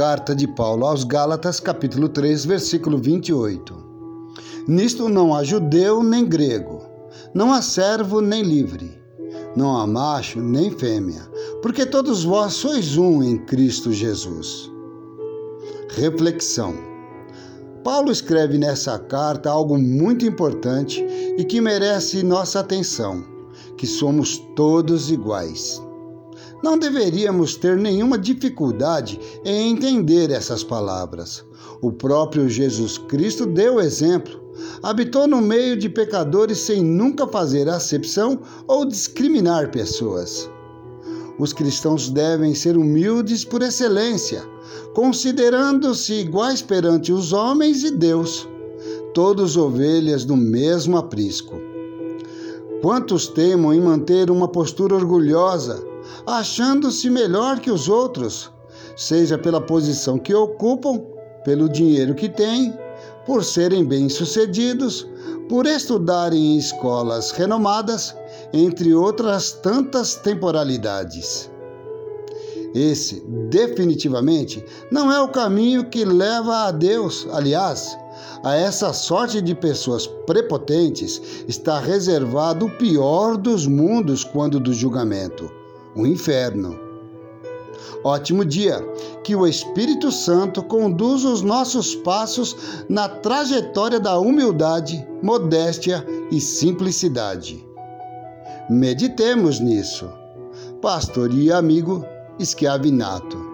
Carta de Paulo aos Gálatas, capítulo 3, versículo 28. Nisto não há judeu nem grego, não há servo nem livre, não há macho nem fêmea, porque todos vós sois um em Cristo Jesus. Reflexão. Paulo escreve nessa carta algo muito importante e que merece nossa atenção, que somos todos iguais. Não deveríamos ter nenhuma dificuldade em entender essas palavras. O próprio Jesus Cristo deu exemplo. Habitou no meio de pecadores sem nunca fazer acepção ou discriminar pessoas. Os cristãos devem ser humildes por excelência, considerando-se iguais perante os homens e Deus, todos ovelhas do mesmo aprisco. Quantos temam em manter uma postura orgulhosa, achando-se melhor que os outros, seja pela posição que ocupam, pelo dinheiro que têm, por serem bem-sucedidos, por estudarem em escolas renomadas, entre outras tantas temporalidades. Esse, definitivamente, não é o caminho que leva a Deus. Aliás, a essa sorte de pessoas prepotentes está reservado o pior dos mundos quando do julgamento o inferno. Ótimo dia! Que o Espírito Santo conduza os nossos passos na trajetória da humildade, modéstia e simplicidade. Meditemos nisso. Pastor e amigo Esquiavinato.